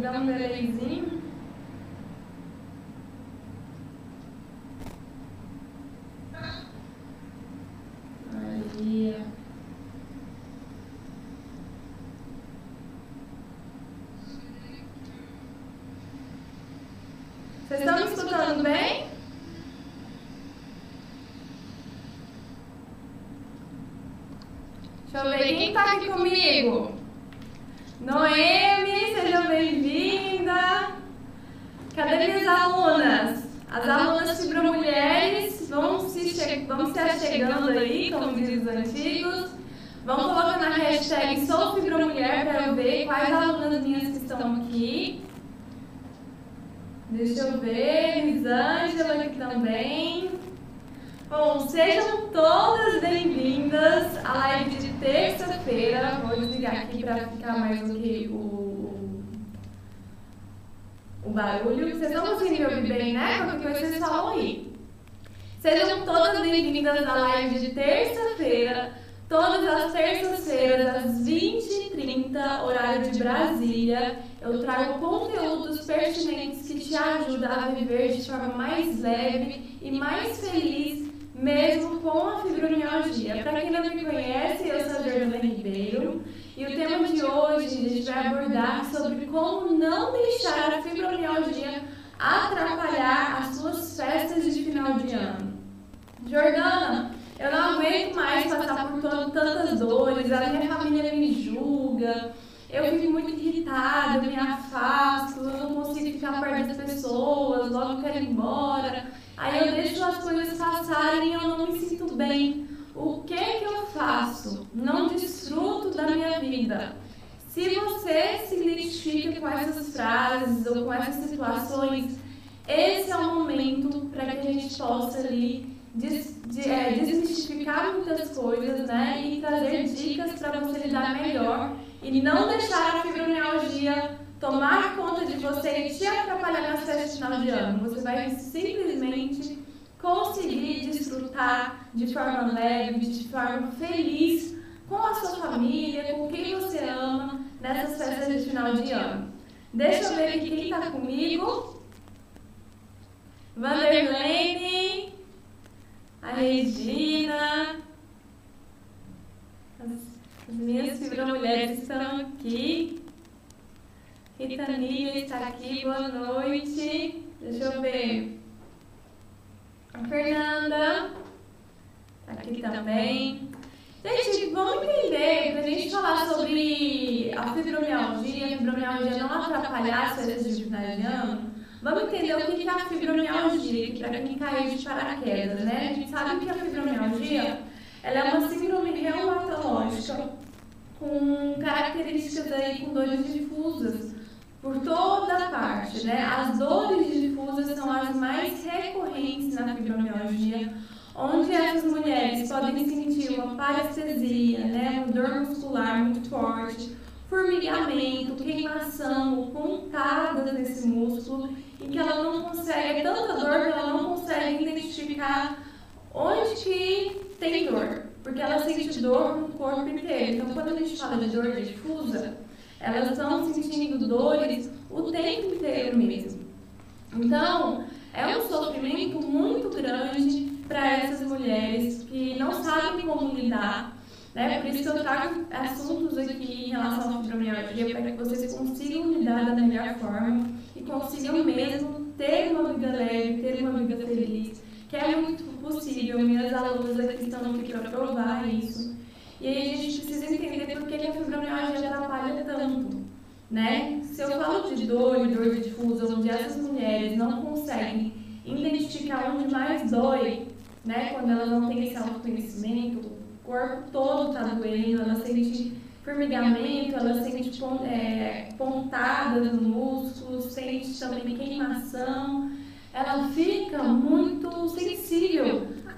Dá um delayzinho. Aí. Vocês estão me escutando bem? Deixa eu ver quem está aqui comigo. Noemi, seja bem-vinda. Cadê minhas alunas? As alunas fibromulheres vão se, che vão se achegando aí, como dizem os antigos. Vão colocando a hashtag Sou Fibromulher para eu ver quais alunas minhas que estão aqui. Deixa eu ver, Lisângela aqui também. Bom, sejam todas bem-vindas à live de terça-feira. Vou desligar aqui para ficar mais do que o, o barulho. Vocês estão conseguindo me ouvir bem, né? Qualquer coisa vocês falam aí. Sejam todas bem-vindas à live de terça-feira, todas as terças-feiras, às 20h30, horário de Brasília. Eu trago conteúdos pertinentes que te ajudam a viver de forma mais leve e mais feliz, mesmo com a fibromialgia. Para quem não me conhece, eu sou a Jordana Ribeiro e o tema de hoje a gente vai abordar sobre como não deixar a fibromialgia atrapalhar as suas festas de final de ano. Jordana, eu não aguento mais passar por tantas dores, a minha família me julga, eu fico muito irritada, eu me afasto, eu não consigo ficar perto das pessoas, logo quero ir embora. Aí eu deixo as coisas passarem e eu não me sinto bem. O que que eu faço? Não desfruto da minha vida. Se você se identifica com essas frases ou com essas situações, esse é o momento para que a gente possa ali des, de, é, desmistificar muitas coisas, né? E trazer dicas para você lidar melhor e não deixar a fibromialgia tomar conta de você e te atrapalhar nas festas de final de ano. Você vai simplesmente conseguir desfrutar de forma leve, de forma feliz com a sua família, com quem você ama nessas festas de final de ano. Deixa eu ver aqui quem está comigo. Vanderlene, a Regina, as, as minhas fibromulheres estão aqui. Rita Nia está aqui, boa noite. Deixa eu ver. A Fernanda está aqui também. Gente, vamos entender, para a gente falar sobre a fibromialgia, a fibromialgia não atrapalhar as festas de final de ano, vamos entender o que é a fibromialgia, para quem caiu de paraquedas, né? A gente sabe que a fibromialgia ela é uma síndrome reumatológica com características aí com dores difusas por toda a parte, né? As dores difusas são as mais recorrentes na fibromialgia, onde essas mulheres podem sentir uma parestesia, né? Dor muscular muito forte, formigamento, queimação, pontadas nesse músculo e que ela não consegue é tanta dor que ela não consegue identificar onde que tem dor. Porque ela sente dor no corpo inteiro. Então, quando a gente fala de dor difusa, elas estão sentindo dores o tempo inteiro mesmo. Então, é um sofrimento muito grande para essas mulheres que não sabem como lidar. Né? Por isso que eu trago assuntos aqui em relação à fibromialgia para que vocês consigam lidar da melhor forma e consigam mesmo ter uma vida leve, ter uma vida feliz, que é muito possível. Minhas alunas aqui estão aqui para provar isso. E aí a gente precisa entender por que a fibromialgia atrapalha tanto. Né? Se eu falo de dor e dor difusa, onde essas mulheres não conseguem identificar onde mais dói, né? quando elas não têm esse autoconhecimento, o corpo todo está doendo, ela sente formigamento, ela sente é, pontadas no músculo, sente também queimação, ela fica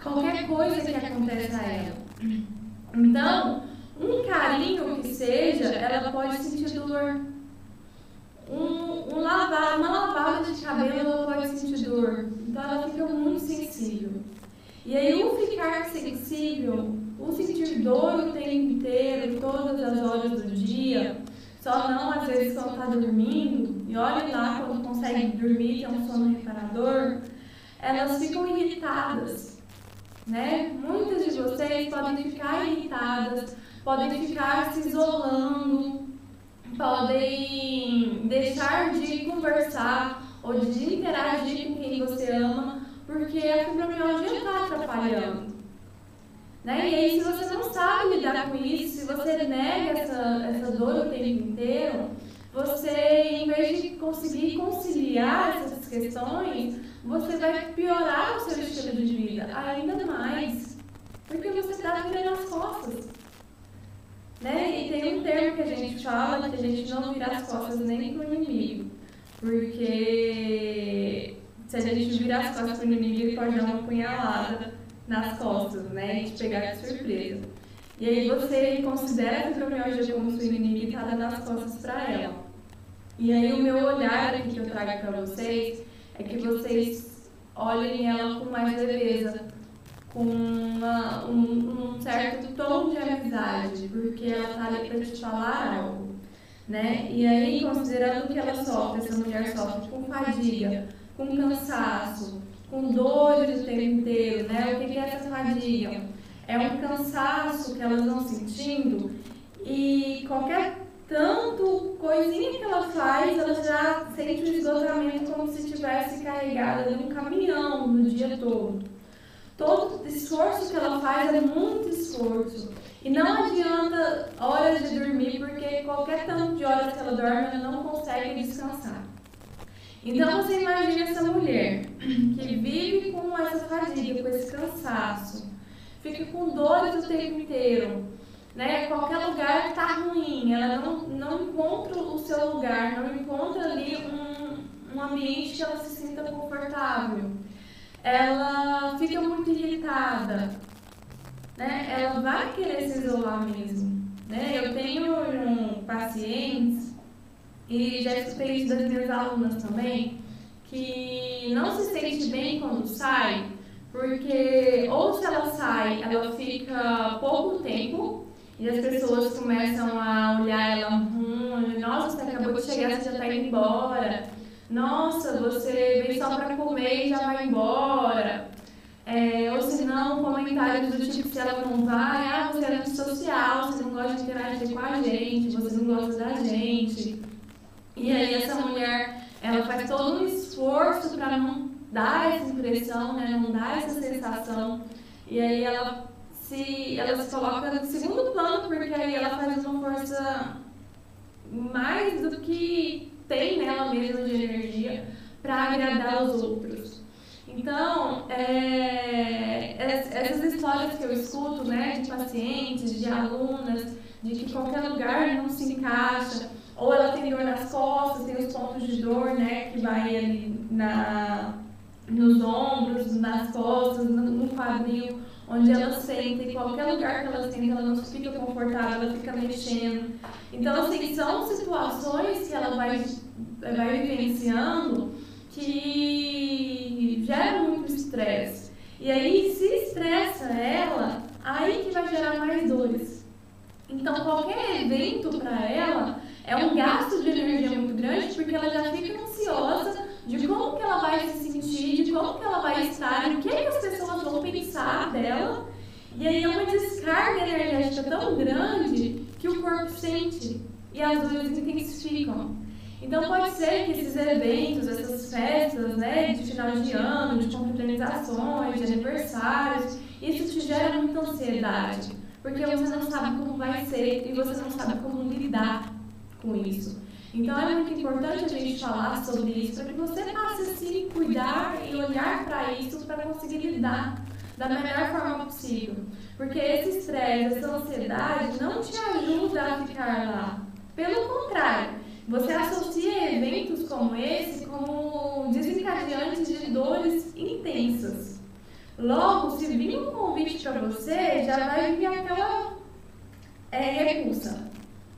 qualquer coisa que acontece a ela. Então, um carinho que seja, ela pode sentir dor um, um lavar, uma lavada de cabelo, ela pode sentir dor. Então ela fica muito sensível. E aí o ficar sensível, o sentir dor o tempo inteiro, todas as horas do dia, só não às vezes quando está dormindo, e olha lá quando consegue dormir, é um sono reparador, elas ficam irritadas. Né? Muitas de vocês podem ficar irritadas, podem ficar se isolando, podem deixar de conversar ou de interagir com quem você ama, porque a fibromialgia está atrapalhando. Né? E aí, se você não sabe lidar com isso, se você nega essa, essa dor o tempo inteiro, você, em vez de conseguir conciliar essas questões, você vai piorar o seu estilo de vida ainda mais, porque você está virando as costas. Né? E tem um termo que a gente fala que a gente não vira as costas nem para o inimigo. Porque se a gente virar as costas para o inimigo, ele pode dar uma punhalada nas costas, né? E te pegar de surpresa. E aí você considera a fibromialgia como sua inimiga e está dando as costas para ela. E aí o meu olhar aqui que eu trago para vocês é que vocês olhem ela com mais leveza, com uma, um, um, certo tom de amizade, porque ela está ali para te falar algo. Né? E aí, considerando que ela sofre, essa mulher sofre com fadiga, com cansaço, com dores o tempo inteiro, né? O que é essa fadiga? É um cansaço que elas vão sentindo e qualquer tanto coisinha que ela faz, ela já sente o esgotamento como se estivesse carregada de um caminhão no dia todo todo esforço que ela faz é muito esforço. E não adianta horas de dormir, porque qualquer tanto de horas que ela dorme, ela não consegue descansar. Então você imagina essa mulher que vive com essa fadiga, com esse cansaço, fica com dores o tempo inteiro, né? Qualquer lugar está ruim, ela não, não encontra o seu lugar, não encontra ali um, um ambiente que ela se sinta confortável ela fica muito irritada, né? Ela vai querer se isolar mesmo, né? Eu tenho um, pacientes e já escutei isso das minhas alunas também, que não se sente bem quando sai, porque ou se ela sai, ela fica pouco tempo e as pessoas começam a olhar ela, hum, nossa, você acabou de chegar, você já está indo embora nossa, você vem só para comer e já vai embora. É, ou se não, comentários do tipo, se ela não vai, ah, você é antissocial, você não gosta de interagir com a gente, você não gosta da gente. E aí essa mulher, ela faz todo um esforço para não dar essa impressão, né, não dar essa sensação. E aí ela se, ela se coloca no segundo plano, porque aí ela faz uma força mais do que tem nela mesma de energia para agradar os outros. Então, é, essas histórias que eu escuto, né, de pacientes, de alunas, de que qualquer lugar não se encaixa, ou ela tem dor nas costas, tem os pontos de dor, né, que vai ali na, nos ombros, nas costas, no quadril, onde ela senta, em qualquer lugar que ela senta, ela não fica confortável, ela fica mexendo. Então, então assim, assim são situações que ela vai, eh, vai vivenciando que geram muito estresse. E aí, se estressa ela, aí que vai gerar mais dores. Então, qualquer evento para ela é um gasto de energia muito grande, porque ela já fica ansiosa de como que ela vai se sentir, de como que ela vai estar, o que, que as pessoas vão pensar dela. E aí é uma descarga energética tão grande que o corpo sente e as dores intensificam. Então pode ser que esses eventos, essas festas, né, de final de ano, de confraternizações, de aniversários, isso te gera muita ansiedade, porque você não sabe como vai ser e você não sabe como lidar com isso. Então é muito importante a gente falar sobre isso para que você passe a se cuidar e olhar para isso para conseguir lidar da melhor forma possível. Porque esse estresse, essa ansiedade não te ajuda a ficar lá. Pelo contrário, você associa eventos como esse como desencadeantes de dores intensas. Logo, se vir um convite para você, já vai vir aquela é, repulsa.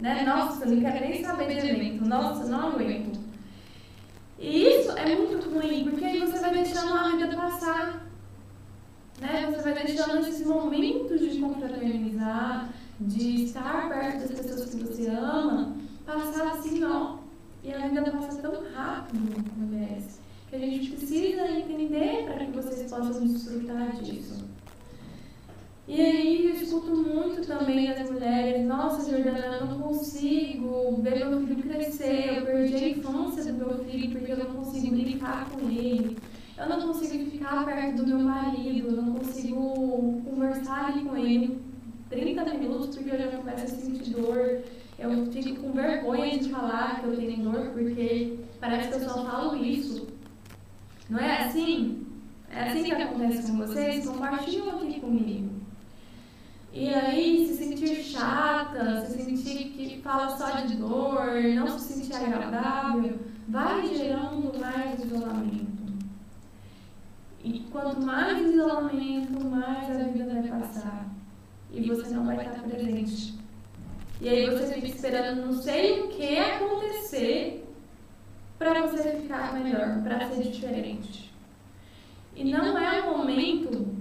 Né? Nossa, não quero nem saber de evento. Nossa, não aguento. E isso é muito ruim, porque aí você vai deixando a vida passar. Né? Você vai deixando esses momentos de confraternizar, de estar perto das pessoas que você ama, passar assim, ó. E a vida passa tão rápido, mulheres, que a gente precisa entender para que vocês possam desfrutar disso. E aí eu escuto muito também das mulheres, nossa Jordana, eu não consigo ver meu filho crescer, eu perdi a infância do meu filho porque eu não consigo brincar com ele, eu não consigo ficar perto do meu marido, eu não consigo conversar ali com ele 30 minutos porque eu já começo a sentir dor. Eu fico com vergonha de falar que eu tenho dor porque parece que eu só falo isso. Não é assim? É assim que acontece com vocês? Compartilham aqui comigo. E aí, se sentir chata, se sentir que fala só de dor, não se sentir agradável, vai gerando mais isolamento. E quanto mais isolamento, mais a vida vai passar. E você não vai estar presente. E aí você fica esperando não sei o que acontecer para você ficar melhor, para ser diferente. E não é o momento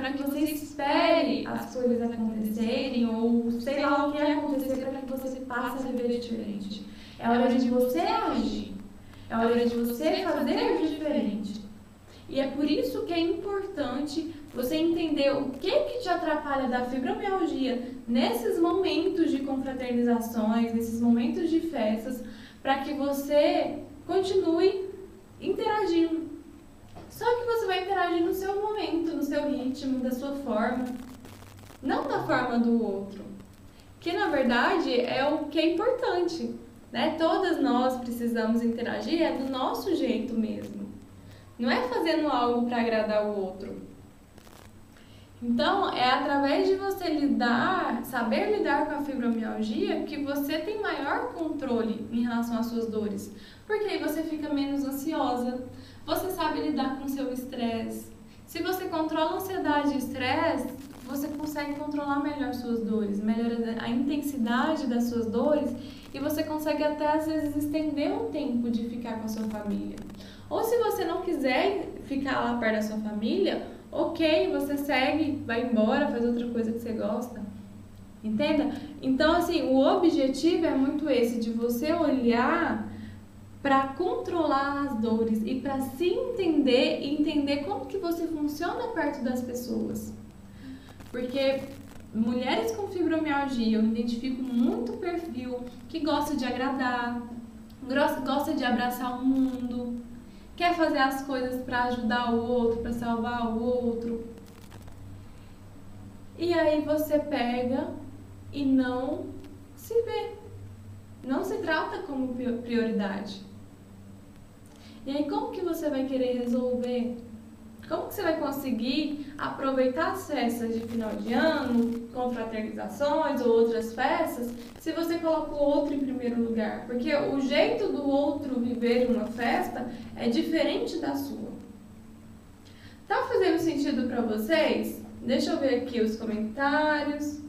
para que você espere as coisas acontecerem ou sei lá o que acontecer para que você passe a viver diferente. É hora de você agir. É hora de você fazer diferente. E é por isso que é importante você entender o que, que te atrapalha da fibromialgia nesses momentos de confraternizações, nesses momentos de festas, para que você continue interagindo. Só que você vai interagir no seu momento, no seu ritmo, da sua forma, não da forma do outro. Que na verdade é o que é importante. Né? Todas nós precisamos interagir, é do nosso jeito mesmo. Não é fazendo algo para agradar o outro. Então, é através de você lidar, saber lidar com a fibromialgia, que você tem maior controle em relação às suas dores. Porque aí você fica menos ansiosa, você sabe lidar com o seu estresse. Se você controla ansiedade e estresse, você consegue controlar melhor suas dores, melhora a intensidade das suas dores e você consegue até às vezes estender o tempo de ficar com a sua família. Ou se você não quiser ficar lá perto da sua família, ok, você segue, vai embora, faz outra coisa que você gosta. Entenda? Então, assim, o objetivo é muito esse, de você olhar para controlar as dores e para se entender e entender como que você funciona perto das pessoas. Porque mulheres com fibromialgia, eu identifico muito perfil que gosta de agradar, gosta de abraçar o mundo, quer fazer as coisas para ajudar o outro, para salvar o outro. E aí você pega e não se vê, não se trata como prioridade. E aí como que você vai querer resolver? Como que você vai conseguir aproveitar as festas de final de ano, confraternizações ou outras festas, se você coloca o outro em primeiro lugar? Porque o jeito do outro viver uma festa é diferente da sua. Tá fazendo sentido para vocês? Deixa eu ver aqui os comentários.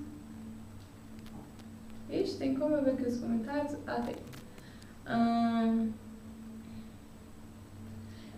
Ixi, tem como eu ver aqui os comentários? Ah, tem. Hum...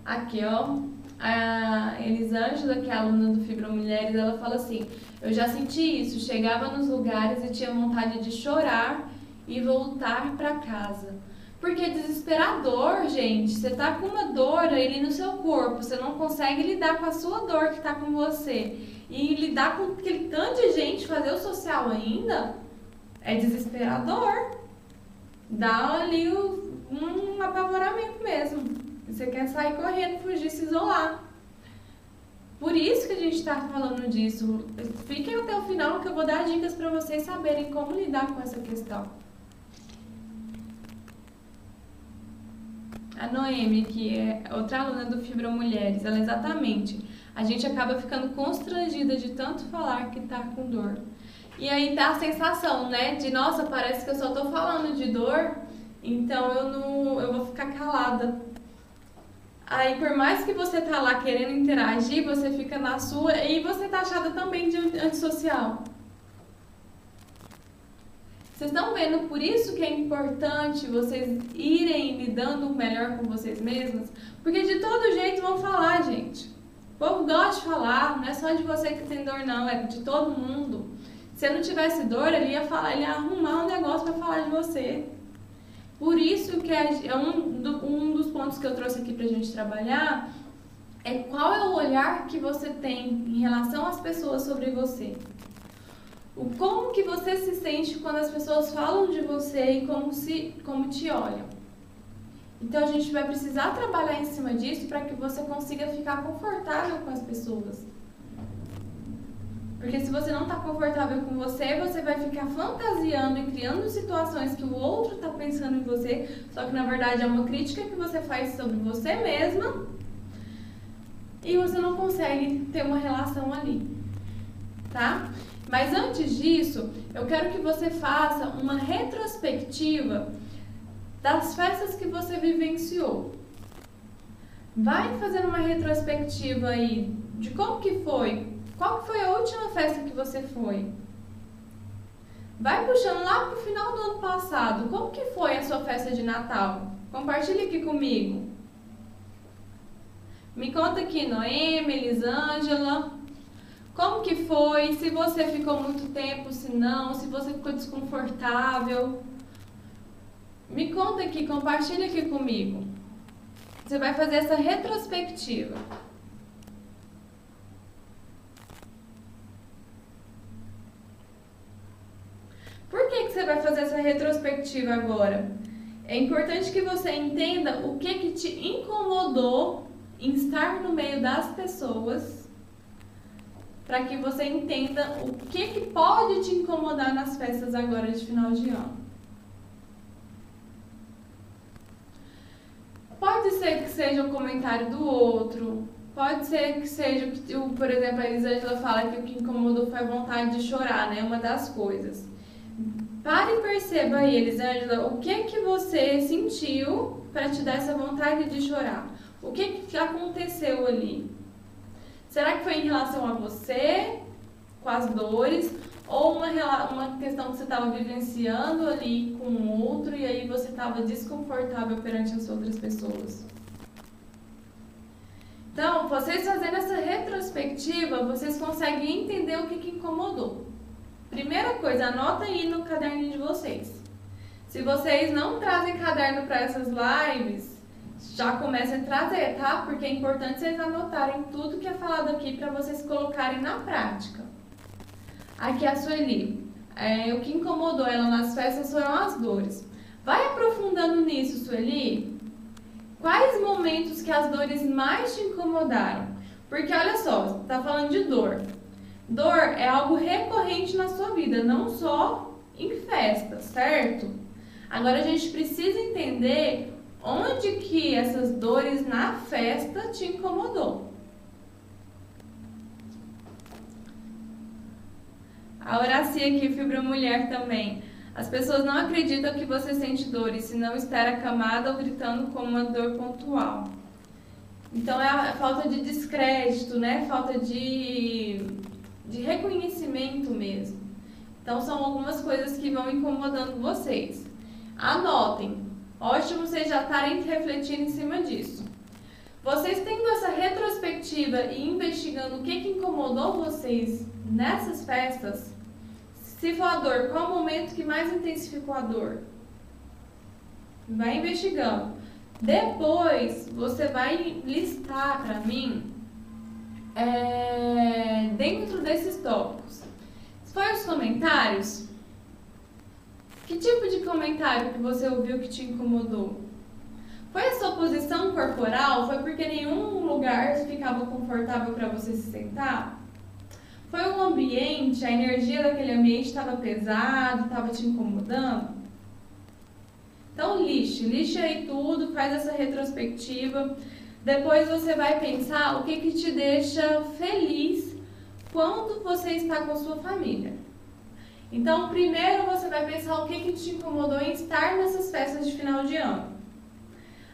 Aqui, ó. A Elisângela, que é aluna do Fibra Mulheres, ela fala assim: Eu já senti isso, chegava nos lugares e tinha vontade de chorar e voltar para casa. Porque é desesperador, gente. Você tá com uma dor ali no seu corpo, você não consegue lidar com a sua dor que tá com você. E lidar com aquele tanto de gente, fazer o social ainda, é desesperador. Dá ali um apavoramento mesmo. Você quer sair correndo, fugir, se isolar. Por isso que a gente está falando disso. Fiquem até o final que eu vou dar dicas para vocês saberem como lidar com essa questão. A Noemi, que é outra aluna do Fibra Mulheres, ela exatamente. A gente acaba ficando constrangida de tanto falar que tá com dor. E aí tá a sensação, né, de nossa, parece que eu só tô falando de dor, então eu não, eu vou ficar calada. Aí por mais que você tá lá querendo interagir, você fica na sua e você tá achada também de antissocial. Vocês estão vendo por isso que é importante vocês irem lidando melhor com vocês mesmos? Porque de todo jeito vão falar, gente. O povo gosta de falar, não é só de você que tem dor, não, é de todo mundo. Se eu não tivesse dor, ele ia falar, ele ia arrumar um negócio para falar de você. Por isso que é, um, do, um dos pontos que eu trouxe aqui pra gente trabalhar é qual é o olhar que você tem em relação às pessoas sobre você. O como que você se sente quando as pessoas falam de você e como, se, como te olham. Então a gente vai precisar trabalhar em cima disso para que você consiga ficar confortável com as pessoas. Porque se você não está confortável com você, você vai ficar fantasiando e criando situações que o outro está pensando em você, só que na verdade é uma crítica que você faz sobre você mesma e você não consegue ter uma relação ali, tá? Mas antes disso, eu quero que você faça uma retrospectiva das festas que você vivenciou. Vai fazendo uma retrospectiva aí de como que foi, qual foi a última festa que você foi. Vai puxando lá pro final do ano passado, como que foi a sua festa de Natal? Compartilhe aqui comigo. Me conta aqui, Noemi, Elisângela, como que foi? Se você ficou muito tempo, se não, se você ficou desconfortável. Me conta aqui, compartilha aqui comigo. Você vai fazer essa retrospectiva. Por que, que você vai fazer essa retrospectiva agora? É importante que você entenda o que, que te incomodou em estar no meio das pessoas para que você entenda o que, que pode te incomodar nas festas agora de final de ano. Pode ser que seja o comentário do outro, pode ser que seja, por exemplo, a Elisângela fala que o que incomodou foi a vontade de chorar, né? Uma das coisas. Pare e perceba aí, Elisângela, o que que você sentiu para te dar essa vontade de chorar? O que, que aconteceu ali? Será que foi em relação a você, com as dores, ou uma, uma questão que você estava vivenciando ali com o outro e aí você estava desconfortável perante as outras pessoas? Então, vocês fazendo essa retrospectiva, vocês conseguem entender o que, que incomodou. Primeira coisa, anota aí no caderninho de vocês. Se vocês não trazem caderno para essas lives, já comecem a trazer, tá? Porque é importante vocês anotarem tudo que é falado aqui para vocês colocarem na prática. Aqui a Sueli. É, o que incomodou ela nas festas foram as dores. Vai aprofundando nisso, Sueli. Quais momentos que as dores mais te incomodaram? Porque olha só, tá falando de dor. Dor é algo recorrente na sua vida, não só em festas, certo? Agora a gente precisa entender Onde que essas dores na festa te incomodou? A Horacia aqui, Fibra Mulher também. As pessoas não acreditam que você sente dores, se não estar acamada ou gritando com uma dor pontual. Então é a falta de descrédito, né? Falta de, de reconhecimento mesmo. Então são algumas coisas que vão incomodando vocês. Anotem, Ótimo vocês já estarem refletindo em cima disso. Vocês tendo essa retrospectiva e investigando o que, que incomodou vocês nessas festas, se for a dor, qual o momento que mais intensificou a dor? Vai investigando. Depois, você vai listar para mim, é, dentro desses tópicos. Foi os comentários? Que tipo de comentário que você ouviu que te incomodou? Foi a sua posição corporal? Foi porque nenhum lugar ficava confortável para você se sentar? Foi o ambiente, a energia daquele ambiente estava pesado, estava te incomodando? Então lixe, lixe aí tudo, faz essa retrospectiva. Depois você vai pensar o que, que te deixa feliz quando você está com sua família. Então, primeiro você vai pensar o que, que te incomodou em estar nessas festas de final de ano.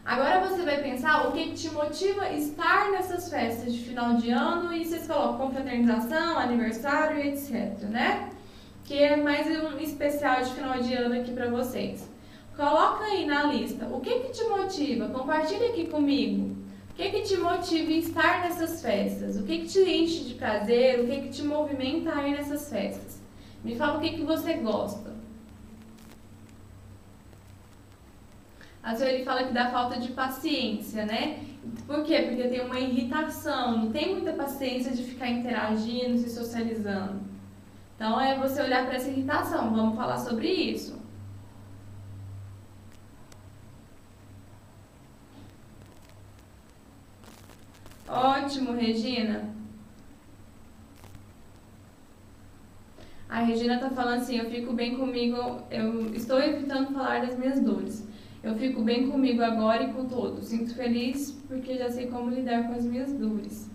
Agora você vai pensar o que te motiva estar nessas festas de final de ano e vocês colocam confraternização, aniversário e etc, né? Que é mais um especial de final de ano aqui para vocês. Coloca aí na lista o que que te motiva, compartilha aqui comigo. O que que te motiva a estar nessas festas? O que que te enche de prazer? O que que te movimenta a ir nessas festas? Me fala o que que você gosta. Às vezes ele fala que dá falta de paciência, né? Por quê? Porque tem uma irritação, não tem muita paciência de ficar interagindo, se socializando. Então é você olhar para essa irritação. Vamos falar sobre isso. Ótimo, Regina. A Regina tá falando assim, eu fico bem comigo, eu estou evitando falar das minhas dores. Eu fico bem comigo agora e com todos. Sinto feliz porque já sei como lidar com as minhas dores.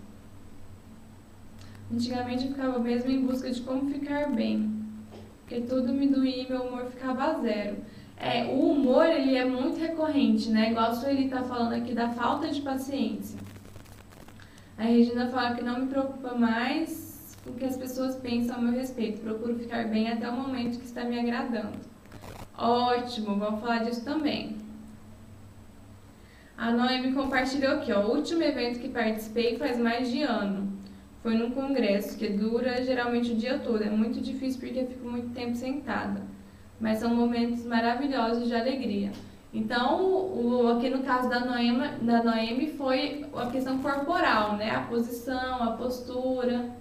Antigamente eu ficava mesmo em busca de como ficar bem. Porque tudo me doía e meu humor ficava zero. É, o humor ele é muito recorrente, né? Igual a Sueli tá falando aqui da falta de paciência. A Regina fala que não me preocupa mais com o que as pessoas pensam a meu respeito. Procuro ficar bem até o momento que está me agradando. Ótimo, vamos falar disso também. A Noemi compartilhou aqui, ó, o último evento que participei faz mais de ano. Foi num congresso que dura geralmente o dia todo. É muito difícil porque eu fico muito tempo sentada. Mas são momentos maravilhosos de alegria. Então, o, aqui no caso da Noemi, da Noemi foi a questão corporal, né? A posição, a postura.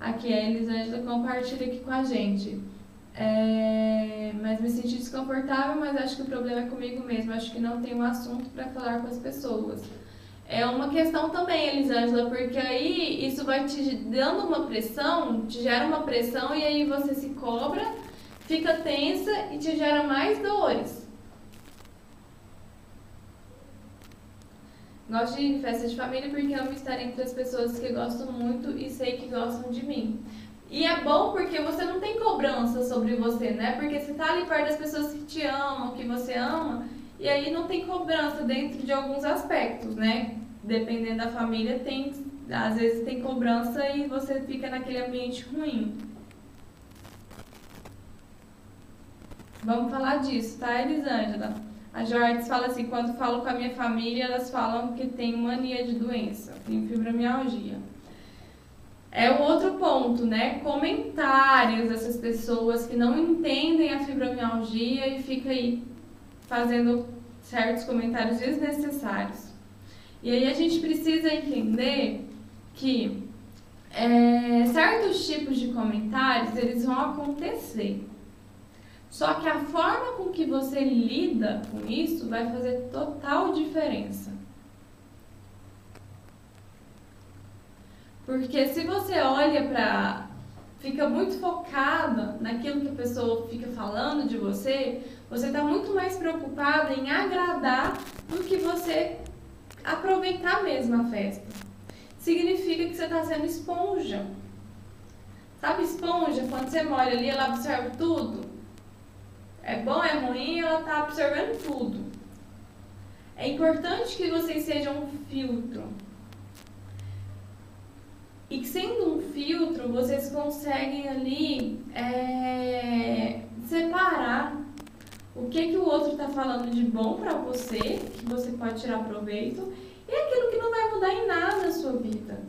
Aqui, a Elisângela compartilha aqui com a gente. É, mas me senti desconfortável, mas acho que o problema é comigo mesmo. Acho que não tenho assunto para falar com as pessoas. É uma questão também, Elisângela, porque aí isso vai te dando uma pressão, te gera uma pressão e aí você se cobra, fica tensa e te gera mais dores. Gosto de festa de família porque amo estar entre as pessoas que gostam muito e sei que gostam de mim. E é bom porque você não tem cobrança sobre você, né? Porque você tá ali perto das pessoas que te amam, que você ama, e aí não tem cobrança dentro de alguns aspectos, né? Dependendo da família, tem às vezes tem cobrança e você fica naquele ambiente ruim. Vamos falar disso, tá, Elisângela? A Jorge fala assim, quando falo com a minha família, elas falam que tem mania de doença, tem fibromialgia. É o outro ponto, né? Comentários dessas pessoas que não entendem a fibromialgia e fica aí fazendo certos comentários desnecessários. E aí a gente precisa entender que é, certos tipos de comentários eles vão acontecer. Só que a forma com que você lida com isso vai fazer total diferença. Porque se você olha para. fica muito focada naquilo que a pessoa fica falando de você, você está muito mais preocupada em agradar do que você aproveitar mesmo a festa. Significa que você está sendo esponja. Sabe esponja? Quando você molha ali, ela absorve tudo é bom, é ruim, ela está absorvendo tudo. É importante que vocês sejam um filtro. e que sendo um filtro, vocês conseguem ali é, separar o que, que o outro está falando de bom para você, que você pode tirar proveito, e aquilo que não vai mudar em nada a sua vida.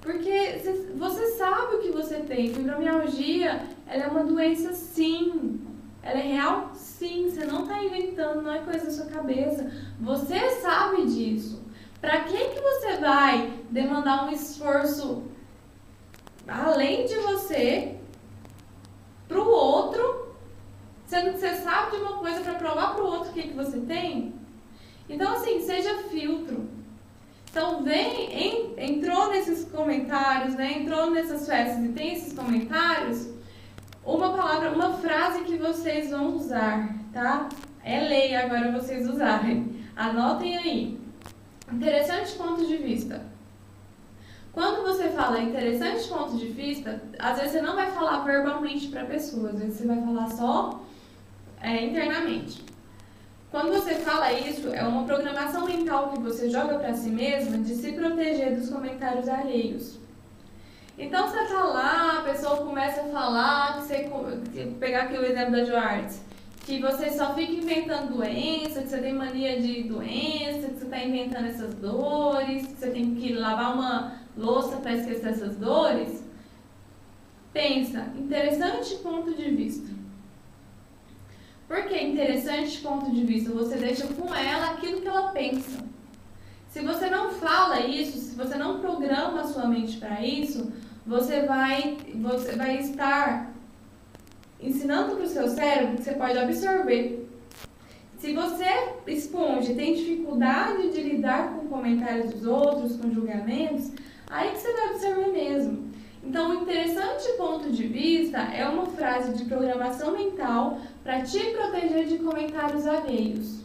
Porque você sabe o que você tem. Fibromialgia, ela é uma doença sim. Ela é real sim. Você não está inventando, não é coisa da sua cabeça. Você sabe disso. Para que que você vai demandar um esforço além de você para o outro, sendo que você sabe de uma coisa para provar para o outro o que, que você tem? Então, assim, seja filtro. Então, vem, em, entrou nesses comentários, né? Entrou nessas festas e tem esses comentários, uma palavra, uma frase que vocês vão usar, tá? É lei agora vocês usarem. Anotem aí. Interessante ponto de vista. Quando você fala interessante ponto de vista, às vezes você não vai falar verbalmente para a pessoa, às vezes você vai falar só é, internamente. Quando você fala isso, é uma programação mental que você joga para si mesma de se proteger dos comentários alheios. Então você tá lá, a pessoa começa a falar, que você pegar aqui o exemplo da Joartes, que você só fica inventando doença, que você tem mania de doença, que você está inventando essas dores, que você tem que lavar uma louça para esquecer essas dores. Pensa, interessante ponto de vista. Por que interessante ponto de vista? Você deixa com ela aquilo que ela pensa. Se você não fala isso, se você não programa a sua mente para isso, você vai, você vai estar ensinando para o seu cérebro que você pode absorver. Se você, esponja, tem dificuldade de lidar com comentários dos outros, com julgamentos, aí que você vai absorver mesmo. Então, o interessante ponto de vista é uma frase de programação mental para te proteger de comentários alheios,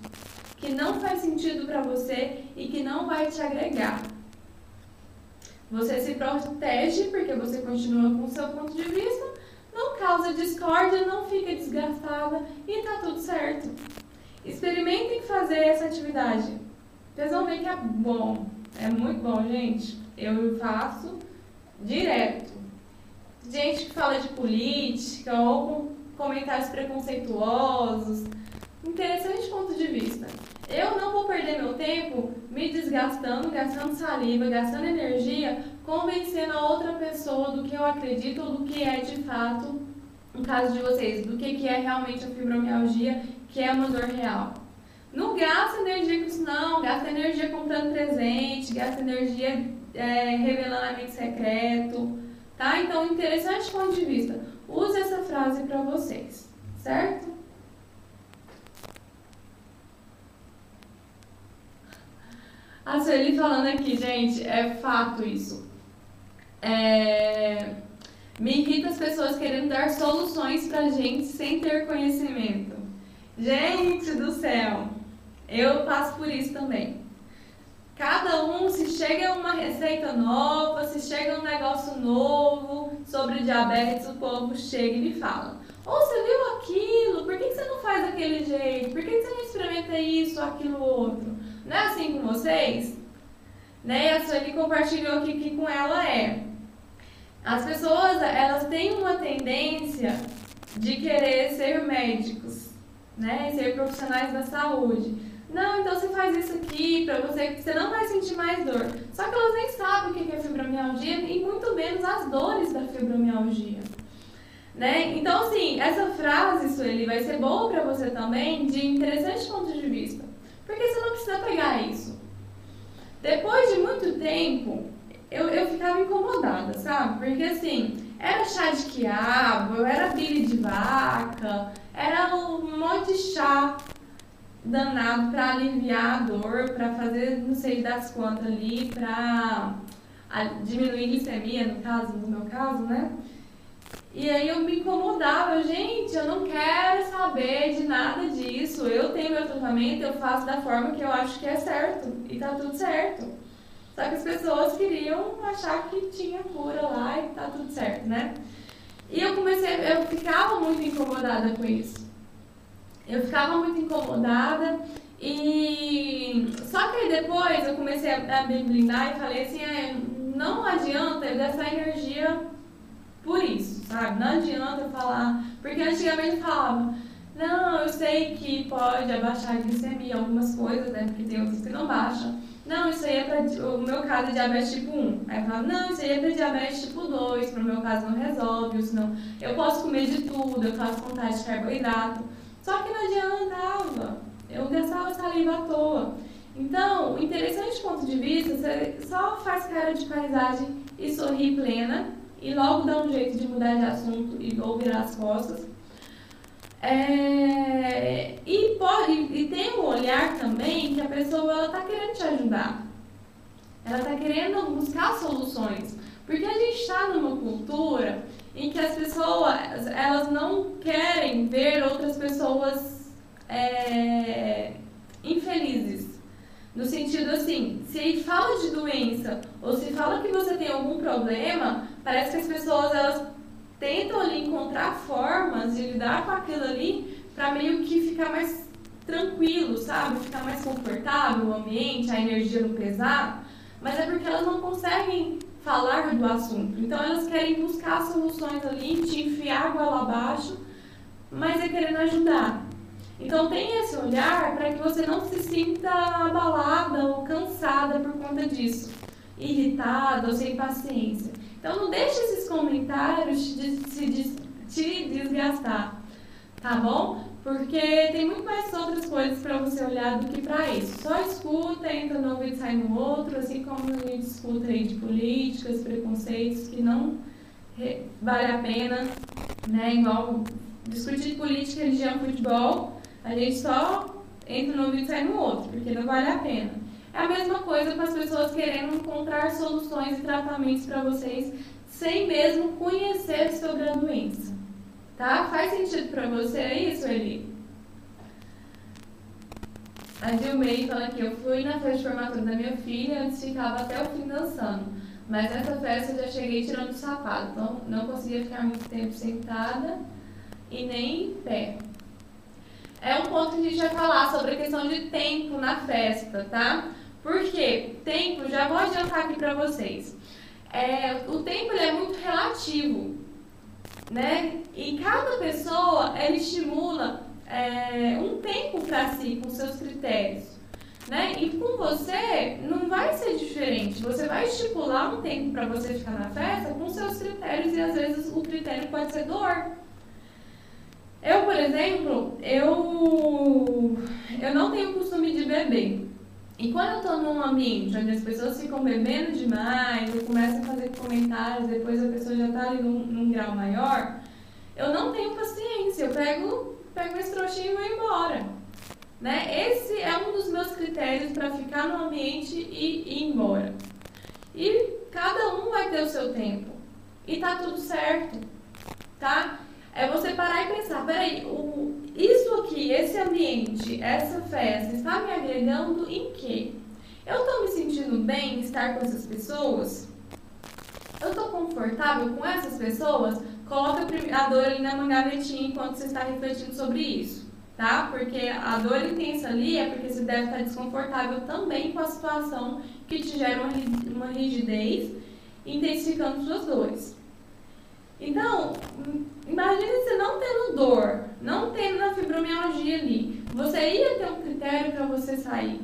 que não faz sentido para você e que não vai te agregar. Você se protege porque você continua com o seu ponto de vista, não causa discórdia, não fica desgastada e tá tudo certo. Experimentem fazer essa atividade. Vocês vão ver que é bom. É muito bom, gente. Eu faço direto. Gente que fala de política ou com comentários preconceituosos. Interessante ponto de vista. Eu não vou perder meu tempo me desgastando, gastando saliva, gastando energia, convencendo a outra pessoa do que eu acredito ou do que é de fato, no caso de vocês, do que, é realmente a fibromialgia, que é uma dor real. Não gasta energia com isso não, gasta energia comprando presente, gasta energia é, revelando amigo secreto, tá? Então, interessante ponto de vista. Use essa frase para vocês, certo? A Sueli falando aqui, gente, é fato isso. É... Me irrita as pessoas querendo dar soluções pra gente sem ter conhecimento. Gente do céu, eu passo por isso também. Cada um, se chega uma receita nova, se chega um negócio novo sobre diabetes, o povo chega e me fala: Ou você viu aquilo? Por que você não faz daquele jeito? Por que você não experimenta isso, aquilo, outro? Não é assim com vocês? Né? E a Sueli compartilhou aqui que com ela é. As pessoas, elas têm uma tendência de querer ser médicos, né? Ser profissionais da saúde. Não, então você faz isso aqui para você, você não vai sentir mais dor. Só que elas nem sabem o que é fibromialgia e muito menos as dores da fibromialgia. Né? Então, assim, essa frase, Sueli, vai ser boa para você também, de interessante ponto de vista. Porque você não precisa pegar isso. Depois de muito tempo, eu, eu ficava incomodada, sabe? Porque assim, era chá de quiabo, era bile de vaca, era um monte de chá danado para aliviar a dor, para fazer não sei das quantas ali, para diminuir a glicemia, no caso, no meu caso, né? E aí eu me incomodava, gente, eu não quero saber de nada disso. Eu tenho meu tratamento, eu faço da forma que eu acho que é certo. E tá tudo certo. Só que as pessoas queriam achar que tinha cura lá e tá tudo certo, né? E eu comecei, eu ficava muito incomodada com isso. Eu ficava muito incomodada e só que aí depois eu comecei a me blindar e falei assim, ah, não adianta eu gastar energia por isso, sabe? Não adianta eu falar. Porque antigamente eu falava, não, eu sei que pode abaixar a glicemia, algumas coisas, né? Porque tem outras que não baixam. Não, isso aí é para o meu caso é diabetes tipo 1. Aí eu falava, não, isso aí é para diabetes tipo 2, para o meu caso não resolve, senão eu posso comer de tudo, eu faço vontade de carboidrato. Só que não adiantava, eu gastava saliva à toa. Então, o interessante ponto de vista, você só faz cara de paisagem e sorri plena e logo dá um jeito de mudar de assunto e ou virar as costas. É, e, pode, e tem um olhar também que a pessoa está querendo te ajudar. Ela está querendo buscar soluções. Porque a gente está numa cultura em que as pessoas elas não querem ver outras pessoas é, infelizes. No sentido assim, se fala de doença ou se fala que você tem algum problema, parece que as pessoas elas tentam ali encontrar formas de lidar com aquilo ali para meio que ficar mais tranquilo, sabe? Ficar mais confortável o ambiente, a energia não pesar. Mas é porque elas não conseguem falar do assunto. Então elas querem buscar soluções ali, te enfiar goela abaixo, mas é querendo ajudar. Então tenha esse olhar para que você não se sinta abalada ou cansada por conta disso, irritada ou sem paciência. Então não deixe esses comentários te, te desgastar, tá bom? Porque tem muito mais outras coisas para você olhar do que para isso. Só escuta, entra no ouvido e sai no outro, assim como a gente escuta aí de políticas, preconceitos que não vale a pena, né? Igual discutir política, religião, futebol, a gente só entra no ouvido e sai no outro, porque não vale a pena. É a mesma coisa com as pessoas querendo encontrar soluções e tratamentos para vocês sem mesmo conhecer sobre a doença. Tá? Faz sentido para você isso, Eli? A Dilmei fala aqui, eu fui na festa de formatura da minha filha, antes ficava até o fim dançando. Mas nessa festa eu já cheguei tirando o sapato, então não conseguia ficar muito tempo sentada e nem em pé é um ponto que a gente vai falar sobre a questão de tempo na festa, tá? Porque tempo, já vou adiantar aqui para vocês. É, o tempo é muito relativo, né? E cada pessoa ela estimula é, um tempo para si com seus critérios. Né? E com você não vai ser diferente. Você vai estipular um tempo para você ficar na festa com seus critérios e às vezes o critério pode ser dor. Eu, por exemplo, eu, eu não tenho costume de beber. E quando eu estou num ambiente onde as pessoas ficam bebendo demais e começam a fazer comentários, depois a pessoa já está ali num, num, grau maior, eu não tenho paciência. Eu pego, pego esse trouxinho e vou embora. Né? Esse é um dos meus critérios para ficar no ambiente e ir embora. E cada um vai ter o seu tempo. E tá tudo certo. Tá? É você parar e pensar, peraí, o, isso aqui, esse ambiente, essa festa, está me agregando em quê? Eu estou me sentindo bem em estar com essas pessoas? Eu estou confortável com essas pessoas? Coloca a dor ali na gavetinha enquanto você está refletindo sobre isso, tá? Porque a dor intensa ali é porque você deve estar desconfortável também com a situação que te gera uma rigidez, intensificando suas dores. Então, imagine você não tendo dor, não tendo a fibromialgia ali. Você ia ter um critério para você sair.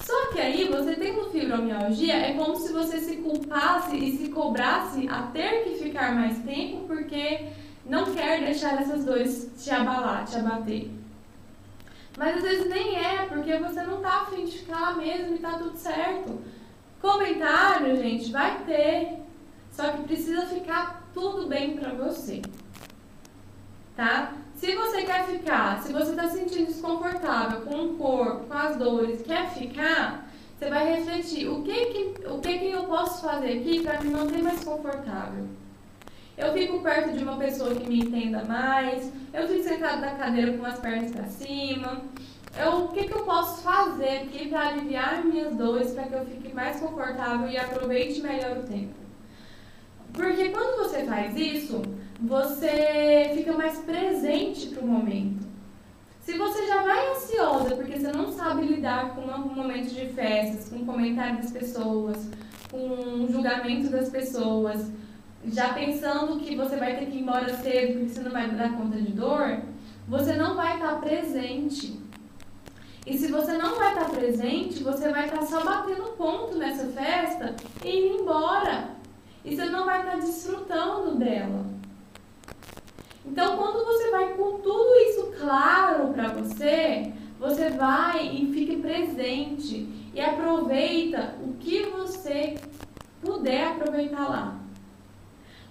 Só que aí, você tendo fibromialgia, é como se você se culpasse e se cobrasse a ter que ficar mais tempo porque não quer deixar essas dores te abalar, te abater. Mas às vezes nem é, porque você não tá afim de ficar mesmo e tá tudo certo. Comentário, gente, vai ter. Só que precisa ficar tudo bem para você. Tá? Se você quer ficar, se você está se sentindo desconfortável com o corpo, com as dores, quer ficar, você vai refletir o que que, o que, que eu posso fazer aqui para me manter mais confortável. Eu fico perto de uma pessoa que me entenda mais, eu fico sentado na cadeira com as pernas para cima. Eu, o que, que eu posso fazer aqui para aliviar minhas dores, para que eu fique mais confortável e aproveite melhor o tempo? Porque quando você faz isso, você fica mais presente para o momento. Se você já vai ansiosa porque você não sabe lidar com um momento de festas, com comentários das pessoas, com julgamento das pessoas, já pensando que você vai ter que ir embora cedo porque você não vai dar conta de dor, você não vai estar presente. E se você não vai estar presente, você vai estar só batendo ponto nessa festa e indo embora. E você não vai estar desfrutando dela. Então, quando você vai com tudo isso claro para você, você vai e fique presente e aproveita o que você puder aproveitar lá.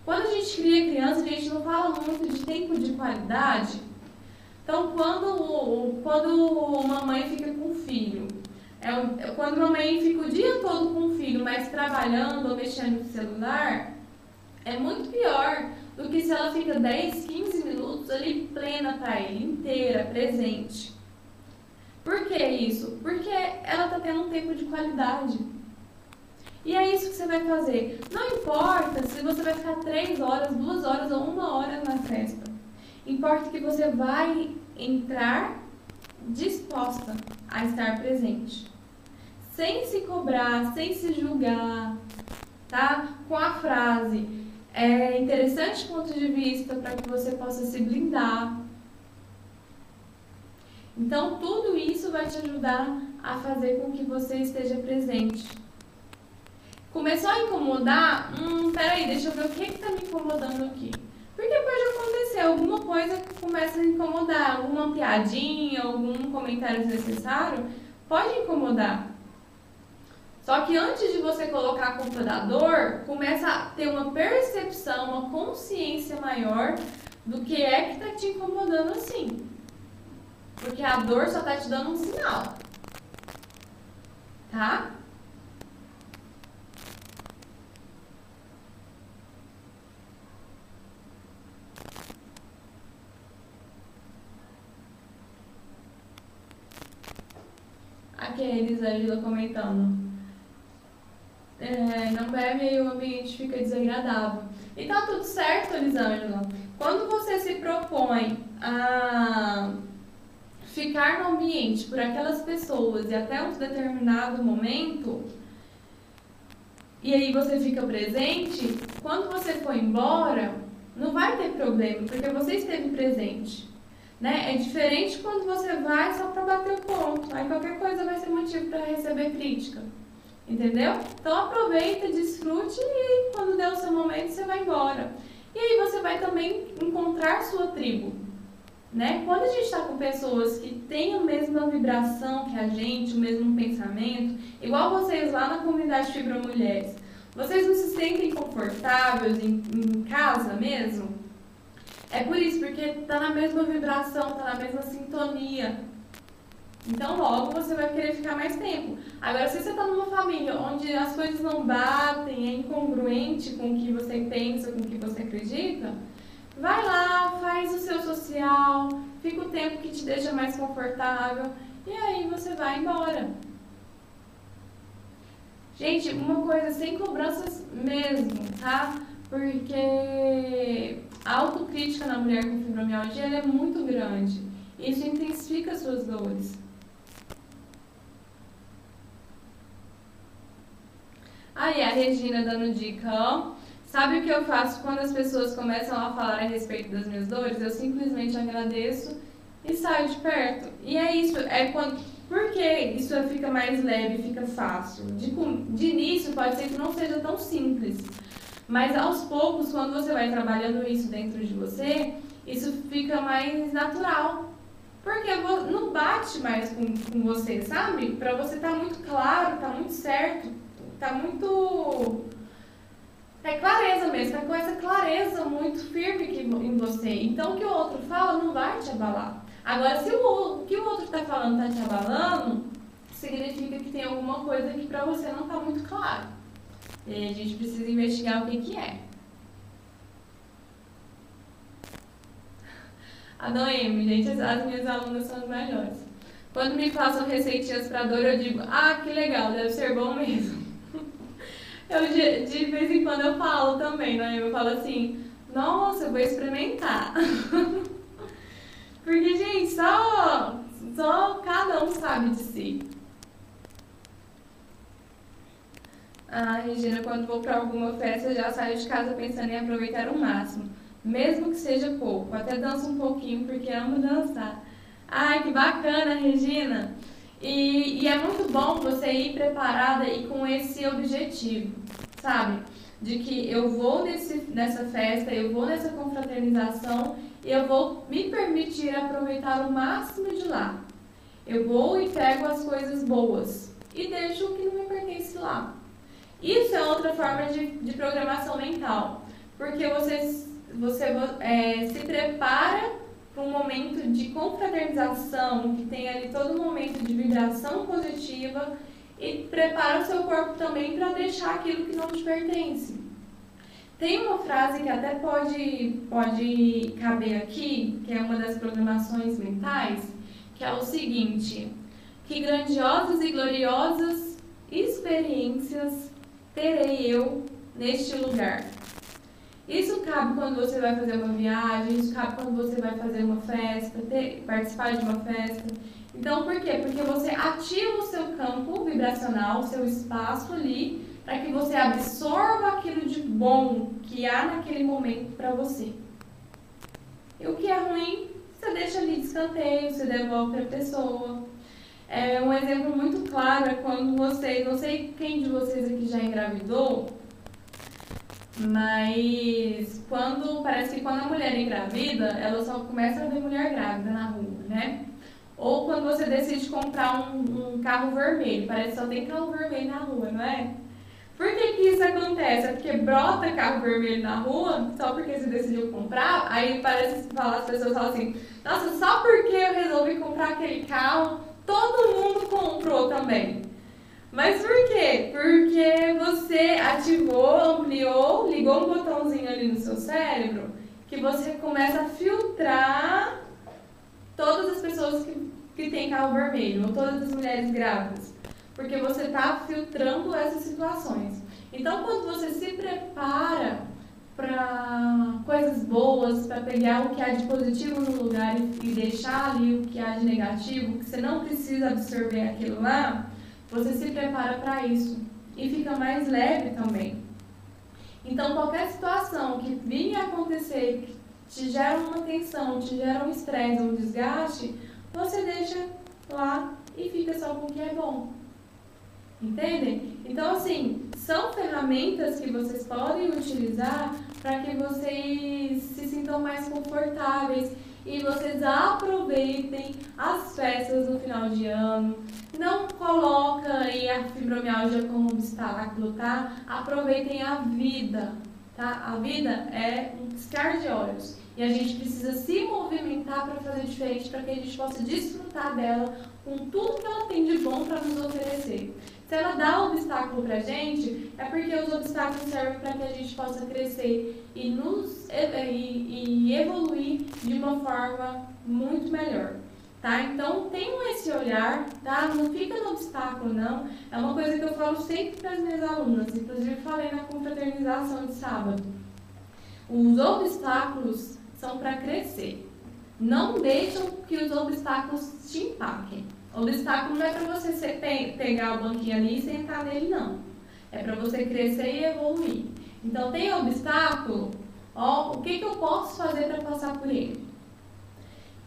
Quando a gente cria criança, a gente não fala muito de tempo de qualidade. Então, quando, quando uma mãe fica com o filho, é, quando uma mãe fica o dia todo com o filho, mas trabalhando ou mexendo no celular, é muito pior do que se ela fica 10, 15 minutos ali plena para ele, inteira, presente. Por que isso? Porque ela está tendo um tempo de qualidade. E é isso que você vai fazer. Não importa se você vai ficar três horas, duas horas ou uma hora na festa. Importa que você vai entrar disposta a estar presente. Sem se cobrar, sem se julgar, tá? Com a frase, é interessante ponto de vista para que você possa se blindar. Então, tudo isso vai te ajudar a fazer com que você esteja presente. Começou a incomodar? Hum, peraí, deixa eu ver o que está me incomodando aqui. Porque pode acontecer alguma coisa que começa a incomodar, alguma piadinha, algum comentário desnecessário, pode incomodar. Só que antes de você colocar a culpa da dor, começa a ter uma percepção, uma consciência maior do que é que está te incomodando assim. Porque a dor só está te dando um sinal. Tá? Aqui a Elisângela comentando. É, não bebe e o ambiente fica desagradável. E tá tudo certo, Elisângela. Quando você se propõe a ficar no ambiente por aquelas pessoas e até um determinado momento, e aí você fica presente, quando você for embora, não vai ter problema, porque você esteve presente. Né? É diferente quando você vai só para bater o ponto. Aí qualquer coisa vai ser motivo para receber crítica. Entendeu? Então aproveita, desfrute e quando der o seu momento você vai embora. E aí você vai também encontrar sua tribo. Né? Quando a gente está com pessoas que têm a mesma vibração que a gente, o mesmo pensamento, igual vocês lá na comunidade Fibra Mulheres, vocês não se sentem confortáveis em, em casa mesmo? É por isso, porque está na mesma vibração, está na mesma sintonia. Então, logo você vai querer ficar mais tempo. Agora, se você está numa família onde as coisas não batem, é incongruente com o que você pensa, com o que você acredita, vai lá, faz o seu social, fica o tempo que te deixa mais confortável e aí você vai embora. Gente, uma coisa sem cobranças mesmo, tá? Porque a autocrítica na mulher com fibromialgia é muito grande. Isso intensifica as suas dores. Aí a Regina dando dica, ó. Sabe o que eu faço quando as pessoas começam a falar a respeito das minhas dores? Eu simplesmente agradeço e saio de perto. E é isso, é quando. Por que isso fica mais leve, fica fácil? De, de início pode ser que não seja tão simples. Mas aos poucos, quando você vai trabalhando isso dentro de você, isso fica mais natural. Porque não bate mais com, com você, sabe? Pra você tá muito claro, tá muito certo tá muito. É clareza mesmo, tá com essa clareza muito firme que, em você. Então o que o outro fala não vai te abalar. Agora, se o, o que o outro tá falando tá te abalando, significa que tem alguma coisa que pra você não tá muito claro. E a gente precisa investigar o que, que é. A Noemi, gente, as minhas alunas são as melhores. Quando me passam receitinhas para dor, eu digo, ah, que legal, deve ser bom mesmo. Eu, de, de vez em quando eu falo também, né? Eu falo assim, nossa, eu vou experimentar. Porque, gente, só, só cada um sabe de si. Ah, Regina, quando vou para alguma festa, já saio de casa pensando em aproveitar o máximo, mesmo que seja pouco. Até danço um pouquinho porque amo dançar. Ai, que bacana, Regina! E, e é muito bom você ir preparada e com esse objetivo, sabe? De que eu vou nesse, nessa festa, eu vou nessa confraternização e eu vou me permitir aproveitar o máximo de lá. Eu vou e pego as coisas boas e deixo o que não me pertence lá. Isso é outra forma de, de programação mental, porque você, você é, se prepara para um momento de confraternização, que tem ali todo um momento de vibração positiva e prepara o seu corpo também para deixar aquilo que não te pertence. Tem uma frase que até pode, pode caber aqui, que é uma das programações mentais, que é o seguinte: que grandiosas e gloriosas experiências terei eu neste lugar. Isso cabe quando você vai fazer uma viagem, isso cabe quando você vai fazer uma festa, ter, participar de uma festa. Então, por quê? Porque você ativa o seu campo vibracional, o seu espaço ali, para que você absorva aquilo de bom que há naquele momento para você. E o que é ruim, você deixa ali de escanteio, você devolve para a pessoa. É, um exemplo muito claro é quando você, não sei quem de vocês aqui já engravidou, mas quando parece que quando a mulher engravida, ela só começa a ver mulher grávida na rua, né? Ou quando você decide comprar um, um carro vermelho, parece que só tem carro vermelho na rua, não é? Por que, que isso acontece? É porque brota carro vermelho na rua, só porque você decidiu comprar, aí parece que as pessoas falam assim, nossa, só porque eu resolvi comprar aquele carro, todo mundo comprou também. Mas por quê? Porque você ativou, ampliou, ligou um botãozinho ali no seu cérebro que você começa a filtrar todas as pessoas que, que têm carro vermelho, ou todas as mulheres grávidas. Porque você está filtrando essas situações. Então, quando você se prepara para coisas boas, para pegar o que há de positivo no lugar e, deixar ali o que há de negativo, que você não precisa absorver aquilo lá, você se prepara para isso e fica mais leve também. Então, qualquer situação que vinha acontecer, que te gera uma tensão, te gera um estresse, um desgaste, você deixa lá e fica só com o que é bom. Entendem? Então, assim, são ferramentas que vocês podem utilizar para que vocês se sintam mais confortáveis e vocês aproveitem as festas no final de ano. Não coloca aí a fibromialgia como obstáculo, tá? Aproveitem a vida, tá? A vida é um piscar de olhos e a gente precisa se movimentar para fazer diferente, para que a gente possa desfrutar dela com tudo que ela tem de bom para nos oferecer. Se ela dá obstáculo para a gente, é porque os obstáculos servem para que a gente possa crescer e, nos, e, e evoluir de uma forma muito melhor. Tá? Então tenham esse olhar, tá? Não fica no obstáculo, não. É uma coisa que eu falo sempre para as minhas alunas, inclusive falei na confraternização de sábado. Os obstáculos são para crescer. Não deixam que os obstáculos te impactem. Obstáculo não é para você ser, pegar o banquinho ali e sentar nele, não. É para você crescer e evoluir. Então, tem obstáculo, ó, o que, que eu posso fazer para passar por ele?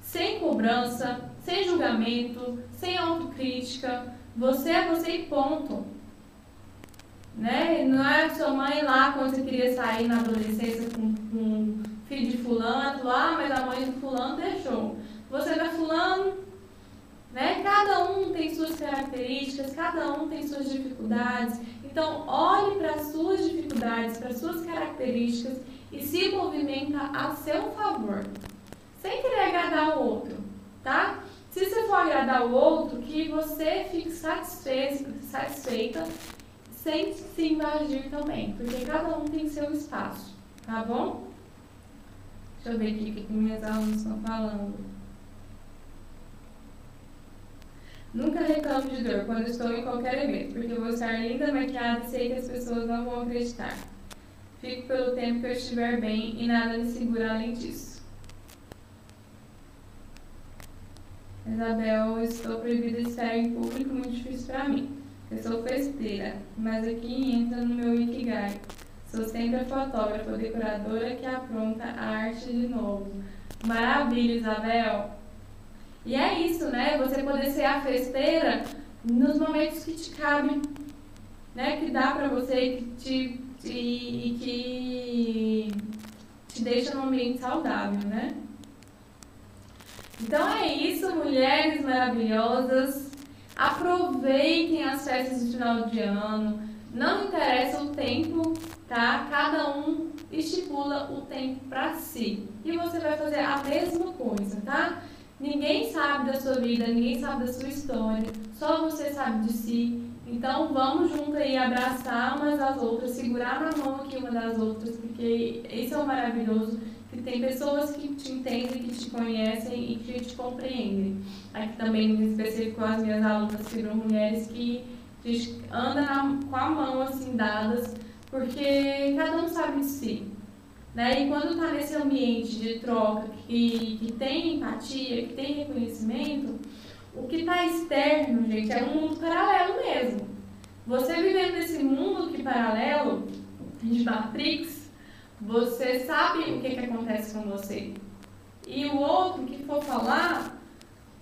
Sem cobrança, sem julgamento, sem autocrítica. Você é você e ponto. Né? Não é sua mãe lá quando você queria sair na adolescência com, com filho de fulano, ah, mas a mãe do fulano deixou. Você vai fulano, né? Cada um tem suas características, cada um tem suas dificuldades. Então, olhe para as suas dificuldades, para as suas características e se movimenta a seu favor, sem querer agradar o outro, tá? Se você for agradar o outro, que você fique satisfeita, satisfeita sem se invadir também, porque cada um tem seu espaço, tá bom? Deixa eu ver aqui o que minhas alunas estão falando. Nunca reclamo de dor quando estou em qualquer evento, porque vou estar linda, maquiada e sei que as pessoas não vão acreditar. Fico pelo tempo que eu estiver bem e nada me segura além disso. Isabel, estou proibida de estar em público, muito difícil para mim. Eu sou festeira, mas aqui entra no meu Ikigai. Sou sempre a fotógrafa, decoradora que apronta a arte de novo. Maravilha, Isabel! E é isso, né? Você poder ser a festeira nos momentos que te cabem, né? Que dá pra você que te, te, e que te deixa num ambiente saudável, né? Então é isso, mulheres maravilhosas. Aproveitem as festas de final de ano. Não interessa o tempo, tá? Cada um estipula o tempo para si. E você vai fazer a mesma coisa, tá? Ninguém sabe da sua vida, ninguém sabe da sua história, só você sabe de si. Então vamos junto aí abraçar umas às outras, segurar na mão aqui uma das outras, porque isso é o maravilhoso, que tem pessoas que te entendem, que te conhecem e que te compreendem. Aqui também em específico as minhas alunas fibro mulheres que andam com a mão assim dadas, porque cada um sabe de si. Né? E quando está nesse ambiente de troca que, que tem empatia, que tem reconhecimento, o que está externo, gente, é um mundo paralelo mesmo. Você vivendo nesse mundo que paralelo, de Matrix, você sabe o que, que acontece com você. E o outro que for falar,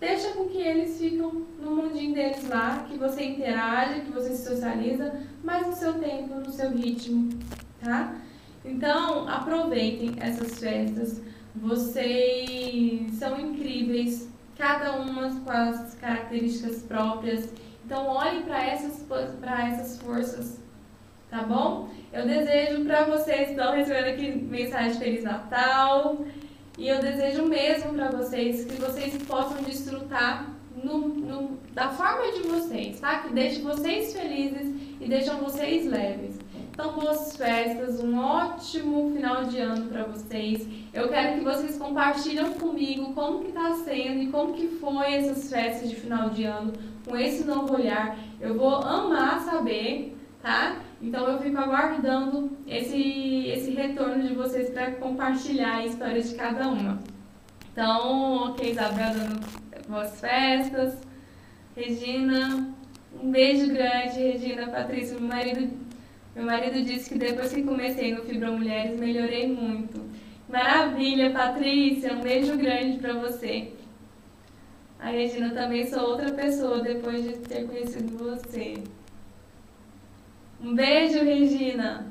deixa com que eles ficam no mundinho deles lá, que você interage, que você se socializa, mas no seu tempo, no seu ritmo, tá? Então, aproveitem essas festas. Vocês são incríveis, cada uma com as características próprias. Então, olhem para essas, essas forças, tá bom? Eu desejo para vocês, estão recebendo aqui mensagem Feliz Natal. E eu desejo mesmo para vocês que vocês possam desfrutar no, no, da forma de vocês, tá? Que deixe vocês felizes e deixam vocês leves. Então, boas festas, um ótimo final de ano para vocês. Eu quero que vocês compartilhem comigo como que está sendo e como que foi essas festas de final de ano com esse novo olhar. Eu vou amar saber, tá? Então eu fico aguardando esse, esse retorno de vocês para compartilhar a história de cada uma. Então, ok, Isabel dando boas festas. Regina, um beijo grande, Regina, Patrícia, meu marido meu marido disse que depois que comecei no Fibra Mulheres, melhorei muito. Maravilha, Patrícia, um beijo grande para você. A Regina também sou outra pessoa depois de ter conhecido você. Um beijo, Regina.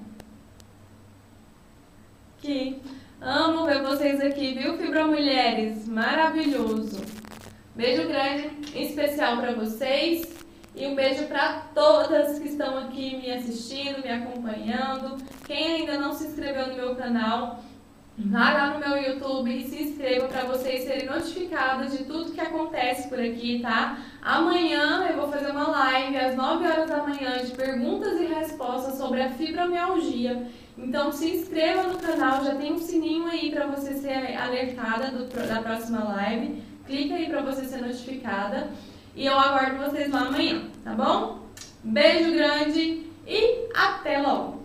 Que amo ver vocês aqui, viu, Fibra Mulheres? Maravilhoso. Beijo grande, em especial para vocês. E um beijo para todas que estão aqui me assistindo, me acompanhando. Quem ainda não se inscreveu no meu canal, vá lá no meu YouTube e se inscreva para vocês serem notificados de tudo que acontece por aqui, tá? Amanhã eu vou fazer uma live às 9 horas da manhã de perguntas e respostas sobre a fibromialgia. Então se inscreva no canal, já tem um sininho aí para você ser alertada do, da próxima live. Clica aí para você ser notificada. E eu aguardo vocês lá amanhã, tá bom? Beijo grande e até logo!